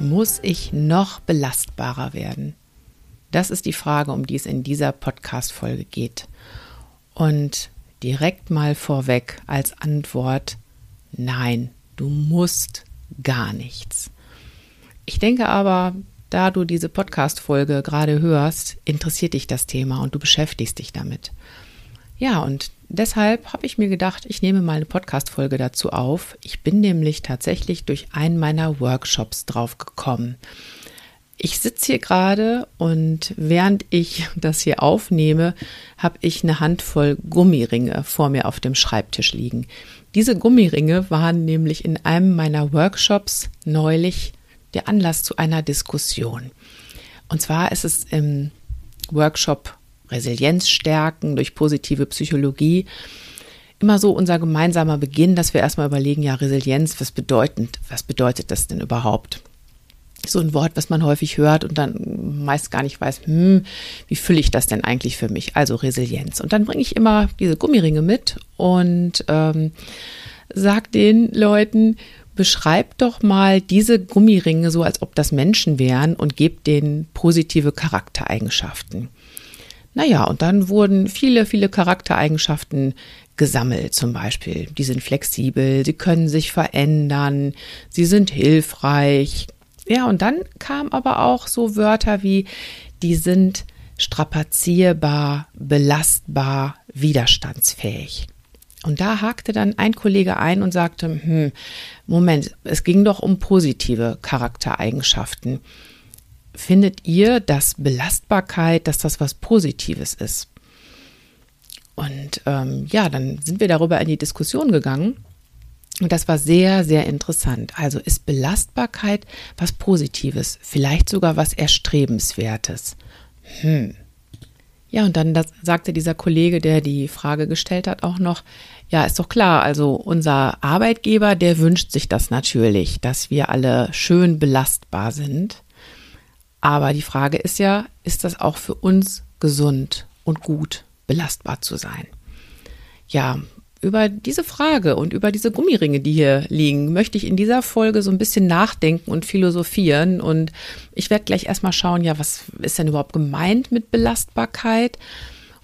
Muss ich noch belastbarer werden? Das ist die Frage, um die es in dieser Podcast-Folge geht. Und direkt mal vorweg als Antwort, nein, du musst gar nichts. Ich denke aber, da du diese Podcast-Folge gerade hörst, interessiert dich das Thema und du beschäftigst dich damit. Ja, und deshalb habe ich mir gedacht, ich nehme mal eine Podcast-Folge dazu auf. Ich bin nämlich tatsächlich durch einen meiner Workshops drauf gekommen. Ich sitze hier gerade und während ich das hier aufnehme, habe ich eine Handvoll Gummiringe vor mir auf dem Schreibtisch liegen. Diese Gummiringe waren nämlich in einem meiner Workshops neulich der Anlass zu einer Diskussion. Und zwar ist es im Workshop Resilienz stärken durch positive Psychologie immer so unser gemeinsamer Beginn, dass wir erstmal überlegen, ja, Resilienz, was bedeutet, was bedeutet das denn überhaupt? So ein Wort, was man häufig hört und dann meist gar nicht weiß, hm, wie fülle ich das denn eigentlich für mich? Also Resilienz. Und dann bringe ich immer diese Gummiringe mit und ähm, sag den Leuten, beschreibt doch mal diese Gummiringe so, als ob das Menschen wären und gebt denen positive Charaktereigenschaften. Naja, und dann wurden viele, viele Charaktereigenschaften gesammelt zum Beispiel. Die sind flexibel, sie können sich verändern, sie sind hilfreich. Ja, und dann kamen aber auch so Wörter wie, die sind strapazierbar, belastbar, widerstandsfähig. Und da hakte dann ein Kollege ein und sagte, hm, Moment, es ging doch um positive Charaktereigenschaften findet ihr, dass Belastbarkeit, dass das was Positives ist? Und ähm, ja, dann sind wir darüber in die Diskussion gegangen. Und das war sehr, sehr interessant. Also ist Belastbarkeit was Positives, vielleicht sogar was Erstrebenswertes. Hm. Ja, und dann das, sagte dieser Kollege, der die Frage gestellt hat, auch noch, ja, ist doch klar, also unser Arbeitgeber, der wünscht sich das natürlich, dass wir alle schön belastbar sind. Aber die Frage ist ja, ist das auch für uns gesund und gut belastbar zu sein? Ja, über diese Frage und über diese Gummiringe, die hier liegen, möchte ich in dieser Folge so ein bisschen nachdenken und philosophieren. Und ich werde gleich erstmal schauen, ja, was ist denn überhaupt gemeint mit Belastbarkeit?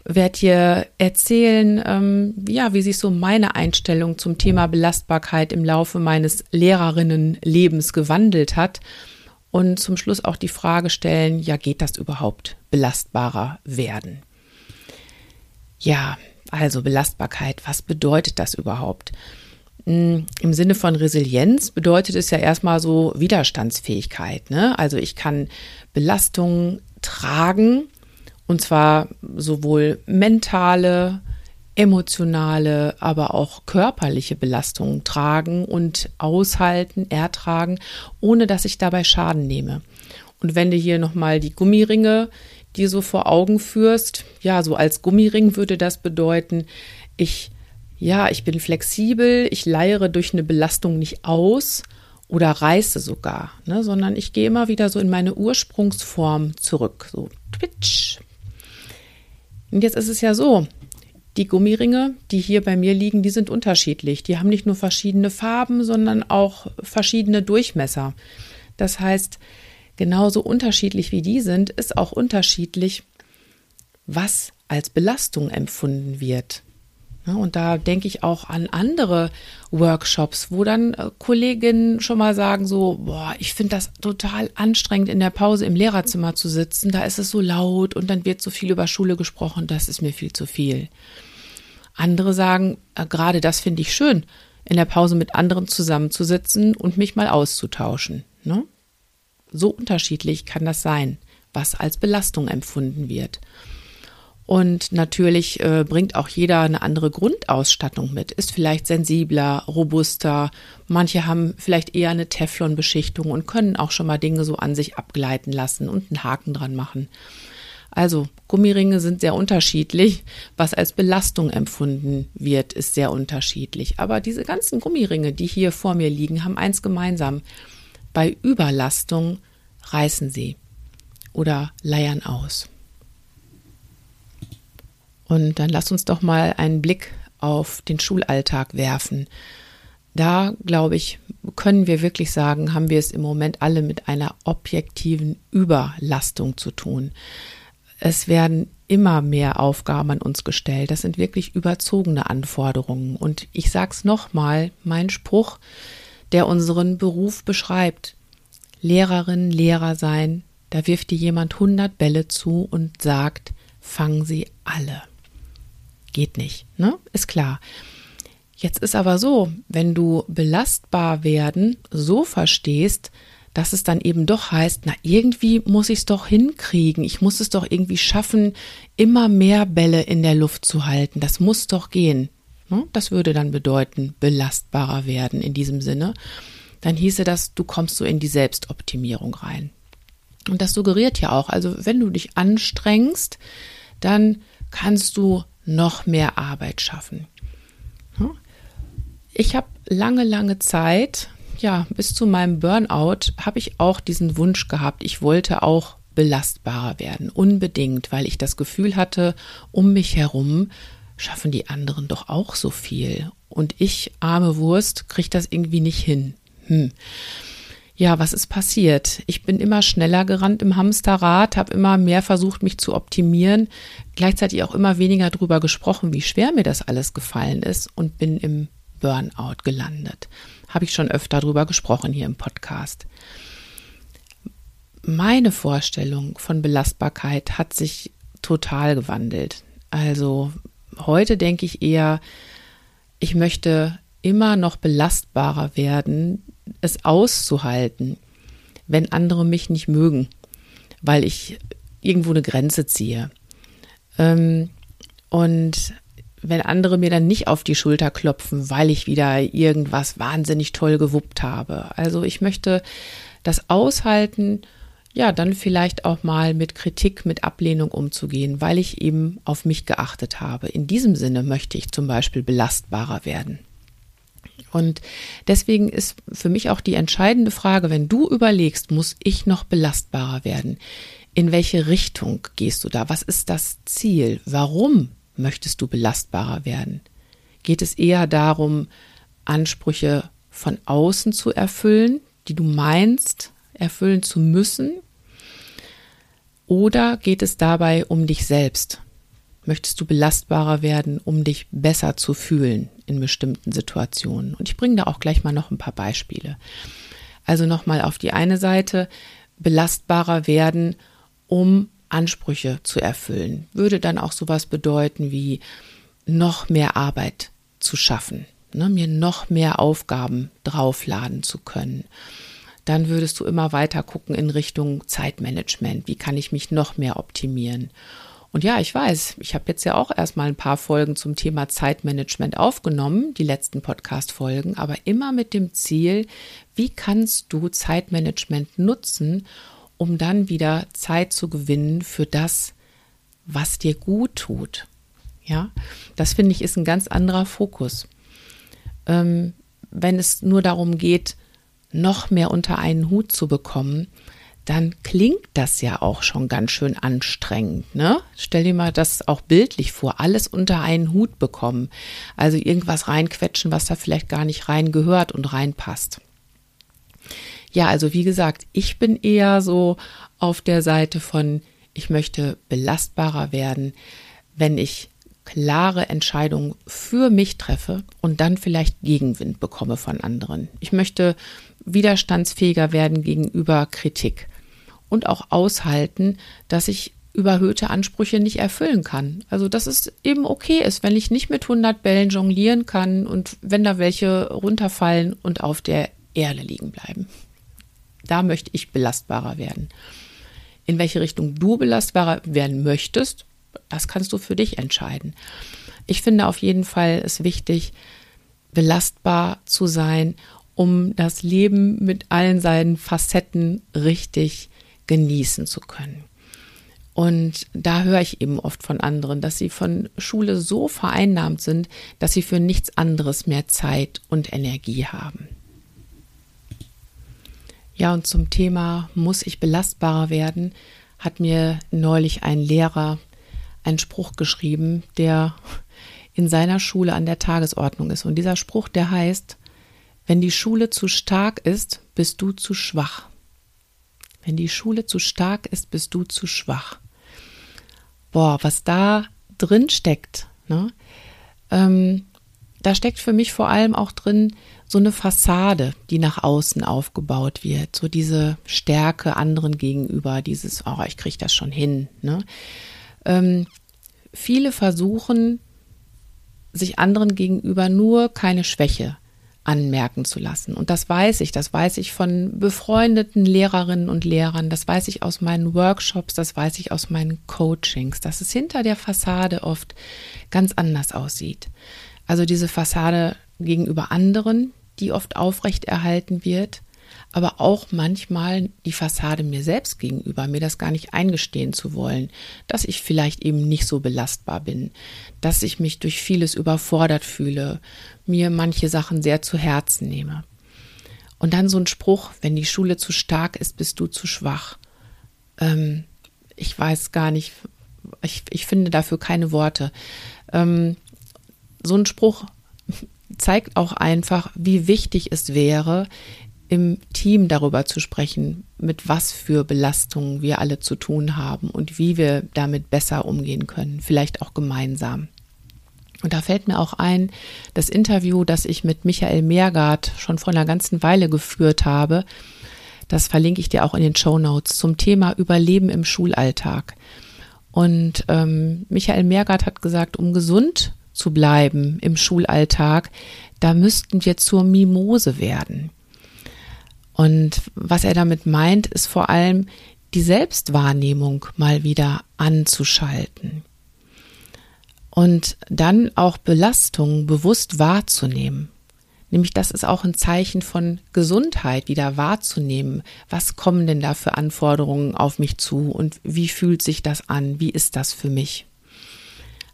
Werde hier erzählen, ähm, ja, wie sich so meine Einstellung zum Thema Belastbarkeit im Laufe meines Lehrerinnenlebens gewandelt hat und zum Schluss auch die Frage stellen, ja, geht das überhaupt belastbarer werden? Ja, also Belastbarkeit, was bedeutet das überhaupt? Hm, Im Sinne von Resilienz bedeutet es ja erstmal so Widerstandsfähigkeit. Ne? Also ich kann Belastungen tragen und zwar sowohl mentale, emotionale, aber auch körperliche Belastungen tragen und aushalten, ertragen, ohne dass ich dabei Schaden nehme. Und wenn du hier nochmal die Gummiringe dir so vor Augen führst, ja, so als Gummiring würde das bedeuten, ich, ja, ich bin flexibel, ich leiere durch eine Belastung nicht aus oder reiße sogar, ne, sondern ich gehe immer wieder so in meine Ursprungsform zurück, so twitch. Und jetzt ist es ja so, die Gummiringe, die hier bei mir liegen, die sind unterschiedlich. Die haben nicht nur verschiedene Farben, sondern auch verschiedene Durchmesser. Das heißt, genauso unterschiedlich wie die sind, ist auch unterschiedlich, was als Belastung empfunden wird. Und da denke ich auch an andere Workshops, wo dann äh, Kolleginnen schon mal sagen so, boah, ich finde das total anstrengend in der Pause im Lehrerzimmer zu sitzen, da ist es so laut und dann wird so viel über Schule gesprochen, das ist mir viel zu viel. Andere sagen, äh, gerade das finde ich schön, in der Pause mit anderen zusammenzusitzen und mich mal auszutauschen. Ne? So unterschiedlich kann das sein, was als Belastung empfunden wird. Und natürlich äh, bringt auch jeder eine andere Grundausstattung mit, ist vielleicht sensibler, robuster. Manche haben vielleicht eher eine Teflonbeschichtung und können auch schon mal Dinge so an sich abgleiten lassen und einen Haken dran machen. Also Gummiringe sind sehr unterschiedlich. Was als Belastung empfunden wird, ist sehr unterschiedlich. Aber diese ganzen Gummiringe, die hier vor mir liegen, haben eins gemeinsam. Bei Überlastung reißen sie oder leiern aus. Und dann lass uns doch mal einen Blick auf den Schulalltag werfen. Da, glaube ich, können wir wirklich sagen, haben wir es im Moment alle mit einer objektiven Überlastung zu tun. Es werden immer mehr Aufgaben an uns gestellt. Das sind wirklich überzogene Anforderungen. Und ich sage es nochmal, mein Spruch, der unseren Beruf beschreibt. Lehrerin, Lehrer sein, da wirft dir jemand 100 Bälle zu und sagt, fang sie alle. Geht nicht, ne? Ist klar. Jetzt ist aber so, wenn du belastbar werden so verstehst, dass es dann eben doch heißt, na irgendwie muss ich es doch hinkriegen, ich muss es doch irgendwie schaffen, immer mehr Bälle in der Luft zu halten, das muss doch gehen. Ne? Das würde dann bedeuten, belastbarer werden in diesem Sinne. Dann hieße das, du kommst so in die Selbstoptimierung rein. Und das suggeriert ja auch, also wenn du dich anstrengst, dann kannst du noch mehr Arbeit schaffen. Ich habe lange, lange Zeit, ja, bis zu meinem Burnout, habe ich auch diesen Wunsch gehabt. Ich wollte auch belastbarer werden, unbedingt, weil ich das Gefühl hatte, um mich herum schaffen die anderen doch auch so viel. Und ich, arme Wurst, kriege das irgendwie nicht hin. Hm ja, was ist passiert? Ich bin immer schneller gerannt im Hamsterrad, habe immer mehr versucht, mich zu optimieren, gleichzeitig auch immer weniger darüber gesprochen, wie schwer mir das alles gefallen ist und bin im Burnout gelandet. Habe ich schon öfter darüber gesprochen hier im Podcast. Meine Vorstellung von Belastbarkeit hat sich total gewandelt. Also heute denke ich eher, ich möchte immer noch belastbarer werden, es auszuhalten, wenn andere mich nicht mögen, weil ich irgendwo eine Grenze ziehe. Ähm, und wenn andere mir dann nicht auf die Schulter klopfen, weil ich wieder irgendwas wahnsinnig toll gewuppt habe. Also ich möchte das aushalten, ja, dann vielleicht auch mal mit Kritik, mit Ablehnung umzugehen, weil ich eben auf mich geachtet habe. In diesem Sinne möchte ich zum Beispiel belastbarer werden. Und deswegen ist für mich auch die entscheidende Frage, wenn du überlegst, muss ich noch belastbarer werden? In welche Richtung gehst du da? Was ist das Ziel? Warum möchtest du belastbarer werden? Geht es eher darum, Ansprüche von außen zu erfüllen, die du meinst, erfüllen zu müssen? Oder geht es dabei um dich selbst? Möchtest du belastbarer werden, um dich besser zu fühlen in bestimmten Situationen? Und ich bringe da auch gleich mal noch ein paar Beispiele. Also nochmal auf die eine Seite, belastbarer werden, um Ansprüche zu erfüllen. Würde dann auch sowas bedeuten wie noch mehr Arbeit zu schaffen, ne, mir noch mehr Aufgaben draufladen zu können. Dann würdest du immer weiter gucken in Richtung Zeitmanagement. Wie kann ich mich noch mehr optimieren? Und ja, ich weiß, ich habe jetzt ja auch erstmal ein paar Folgen zum Thema Zeitmanagement aufgenommen, die letzten Podcast-Folgen, aber immer mit dem Ziel, wie kannst du Zeitmanagement nutzen, um dann wieder Zeit zu gewinnen für das, was dir gut tut. Ja, das finde ich ist ein ganz anderer Fokus. Ähm, wenn es nur darum geht, noch mehr unter einen Hut zu bekommen, dann klingt das ja auch schon ganz schön anstrengend. Ne? Stell dir mal das auch bildlich vor, alles unter einen Hut bekommen. Also irgendwas reinquetschen, was da vielleicht gar nicht rein gehört und reinpasst. Ja, also wie gesagt, ich bin eher so auf der Seite von, ich möchte belastbarer werden, wenn ich klare Entscheidungen für mich treffe und dann vielleicht Gegenwind bekomme von anderen. Ich möchte widerstandsfähiger werden gegenüber Kritik und auch aushalten, dass ich überhöhte Ansprüche nicht erfüllen kann. Also dass es eben okay ist, wenn ich nicht mit 100 Bällen jonglieren kann und wenn da welche runterfallen und auf der Erde liegen bleiben. Da möchte ich belastbarer werden. In welche Richtung du belastbarer werden möchtest, das kannst du für dich entscheiden. Ich finde auf jeden Fall es wichtig, belastbar zu sein, um das Leben mit allen seinen Facetten richtig genießen zu können. Und da höre ich eben oft von anderen, dass sie von Schule so vereinnahmt sind, dass sie für nichts anderes mehr Zeit und Energie haben. Ja, und zum Thema muss ich belastbarer werden, hat mir neulich ein Lehrer einen Spruch geschrieben, der in seiner Schule an der Tagesordnung ist. Und dieser Spruch, der heißt, wenn die Schule zu stark ist, bist du zu schwach. Wenn die Schule zu stark ist, bist du zu schwach. Boah, was da drin steckt, ne? Ähm, da steckt für mich vor allem auch drin so eine Fassade, die nach außen aufgebaut wird, so diese Stärke anderen gegenüber, dieses, oh, ich kriege das schon hin. Ne? Ähm, viele versuchen, sich anderen gegenüber nur keine Schwäche anmerken zu lassen. Und das weiß ich, das weiß ich von befreundeten Lehrerinnen und Lehrern, das weiß ich aus meinen Workshops, das weiß ich aus meinen Coachings, dass es hinter der Fassade oft ganz anders aussieht. Also diese Fassade gegenüber anderen, die oft aufrechterhalten wird, aber auch manchmal die Fassade mir selbst gegenüber, mir das gar nicht eingestehen zu wollen, dass ich vielleicht eben nicht so belastbar bin, dass ich mich durch vieles überfordert fühle, mir manche Sachen sehr zu Herzen nehme. Und dann so ein Spruch, wenn die Schule zu stark ist, bist du zu schwach. Ähm, ich weiß gar nicht, ich, ich finde dafür keine Worte. Ähm, so ein Spruch zeigt auch einfach, wie wichtig es wäre, im Team darüber zu sprechen, mit was für Belastungen wir alle zu tun haben und wie wir damit besser umgehen können, vielleicht auch gemeinsam. Und da fällt mir auch ein, das Interview, das ich mit Michael Meergart schon vor einer ganzen Weile geführt habe, das verlinke ich dir auch in den Show Notes zum Thema Überleben im Schulalltag. Und ähm, Michael Meergart hat gesagt, um gesund zu bleiben im Schulalltag, da müssten wir zur Mimose werden. Und was er damit meint, ist vor allem die Selbstwahrnehmung mal wieder anzuschalten. Und dann auch Belastungen bewusst wahrzunehmen. Nämlich das ist auch ein Zeichen von Gesundheit, wieder wahrzunehmen. Was kommen denn da für Anforderungen auf mich zu und wie fühlt sich das an? Wie ist das für mich?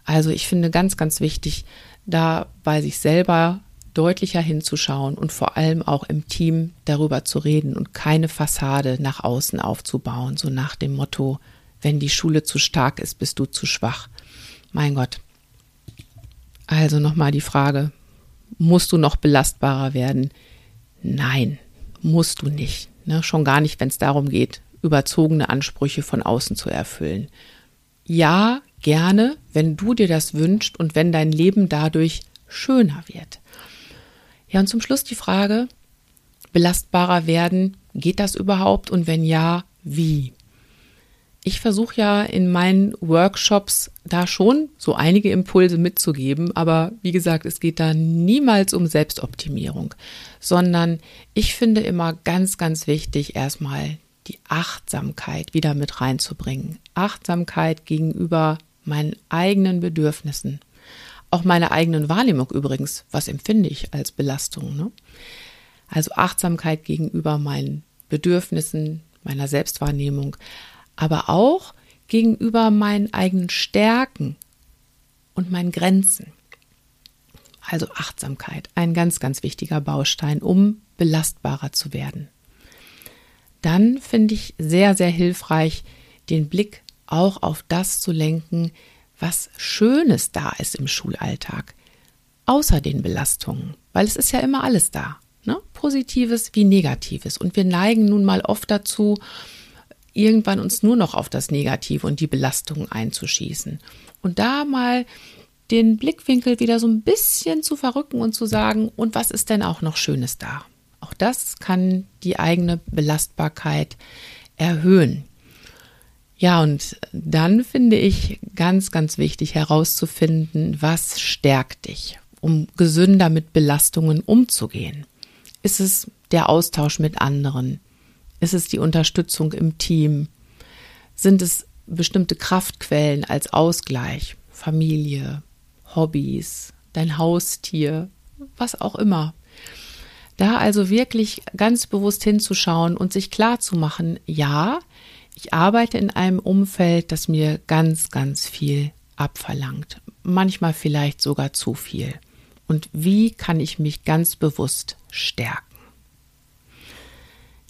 Also ich finde ganz, ganz wichtig, da bei sich selber deutlicher hinzuschauen und vor allem auch im Team darüber zu reden und keine Fassade nach außen aufzubauen, so nach dem Motto, wenn die Schule zu stark ist, bist du zu schwach. Mein Gott. Also nochmal die Frage, musst du noch belastbarer werden? Nein, musst du nicht. Ne? Schon gar nicht, wenn es darum geht, überzogene Ansprüche von außen zu erfüllen. Ja, gerne, wenn du dir das wünschst und wenn dein Leben dadurch schöner wird. Ja, und zum Schluss die Frage, belastbarer werden, geht das überhaupt und wenn ja, wie? Ich versuche ja in meinen Workshops da schon so einige Impulse mitzugeben, aber wie gesagt, es geht da niemals um Selbstoptimierung, sondern ich finde immer ganz, ganz wichtig, erstmal die Achtsamkeit wieder mit reinzubringen. Achtsamkeit gegenüber meinen eigenen Bedürfnissen. Auch meine eigenen Wahrnehmung übrigens, was empfinde ich als Belastung. Ne? Also Achtsamkeit gegenüber meinen Bedürfnissen, meiner Selbstwahrnehmung, aber auch gegenüber meinen eigenen Stärken und meinen Grenzen. Also Achtsamkeit, ein ganz, ganz wichtiger Baustein, um belastbarer zu werden. Dann finde ich sehr, sehr hilfreich, den Blick auch auf das zu lenken, was Schönes da ist im Schulalltag, außer den Belastungen, weil es ist ja immer alles da, ne? Positives wie Negatives. Und wir neigen nun mal oft dazu, irgendwann uns nur noch auf das Negative und die Belastungen einzuschießen. Und da mal den Blickwinkel wieder so ein bisschen zu verrücken und zu sagen, und was ist denn auch noch Schönes da? Auch das kann die eigene Belastbarkeit erhöhen. Ja, und dann finde ich ganz, ganz wichtig herauszufinden, was stärkt dich, um gesünder mit Belastungen umzugehen. Ist es der Austausch mit anderen? Ist es die Unterstützung im Team? Sind es bestimmte Kraftquellen als Ausgleich? Familie, Hobbys, dein Haustier, was auch immer. Da also wirklich ganz bewusst hinzuschauen und sich klar zu machen, ja, ich arbeite in einem Umfeld, das mir ganz, ganz viel abverlangt. Manchmal vielleicht sogar zu viel. Und wie kann ich mich ganz bewusst stärken?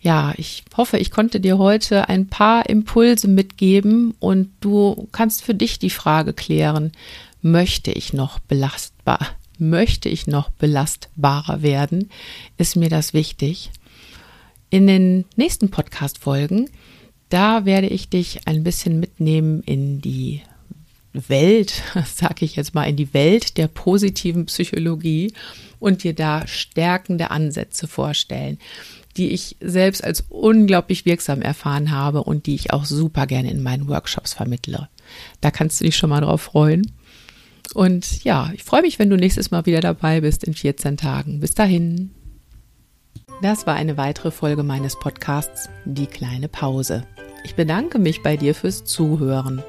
Ja, ich hoffe, ich konnte dir heute ein paar Impulse mitgeben und du kannst für dich die Frage klären, möchte ich noch belastbar, möchte ich noch belastbarer werden? Ist mir das wichtig? In den nächsten Podcast-Folgen, da werde ich dich ein bisschen mitnehmen in die Welt, sage ich jetzt mal, in die Welt der positiven Psychologie und dir da stärkende Ansätze vorstellen, die ich selbst als unglaublich wirksam erfahren habe und die ich auch super gerne in meinen Workshops vermittle. Da kannst du dich schon mal drauf freuen. Und ja, ich freue mich, wenn du nächstes Mal wieder dabei bist in 14 Tagen. Bis dahin. Das war eine weitere Folge meines Podcasts Die kleine Pause. Ich bedanke mich bei dir fürs Zuhören.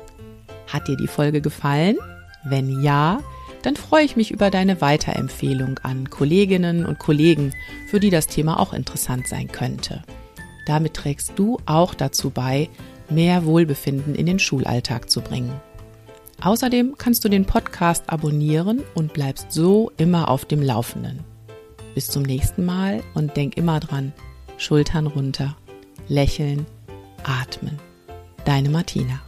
Hat dir die Folge gefallen? Wenn ja, dann freue ich mich über deine Weiterempfehlung an Kolleginnen und Kollegen, für die das Thema auch interessant sein könnte. Damit trägst du auch dazu bei, mehr Wohlbefinden in den Schulalltag zu bringen. Außerdem kannst du den Podcast abonnieren und bleibst so immer auf dem Laufenden. Bis zum nächsten Mal und denk immer dran, Schultern runter, lächeln, atmen. Deine Martina.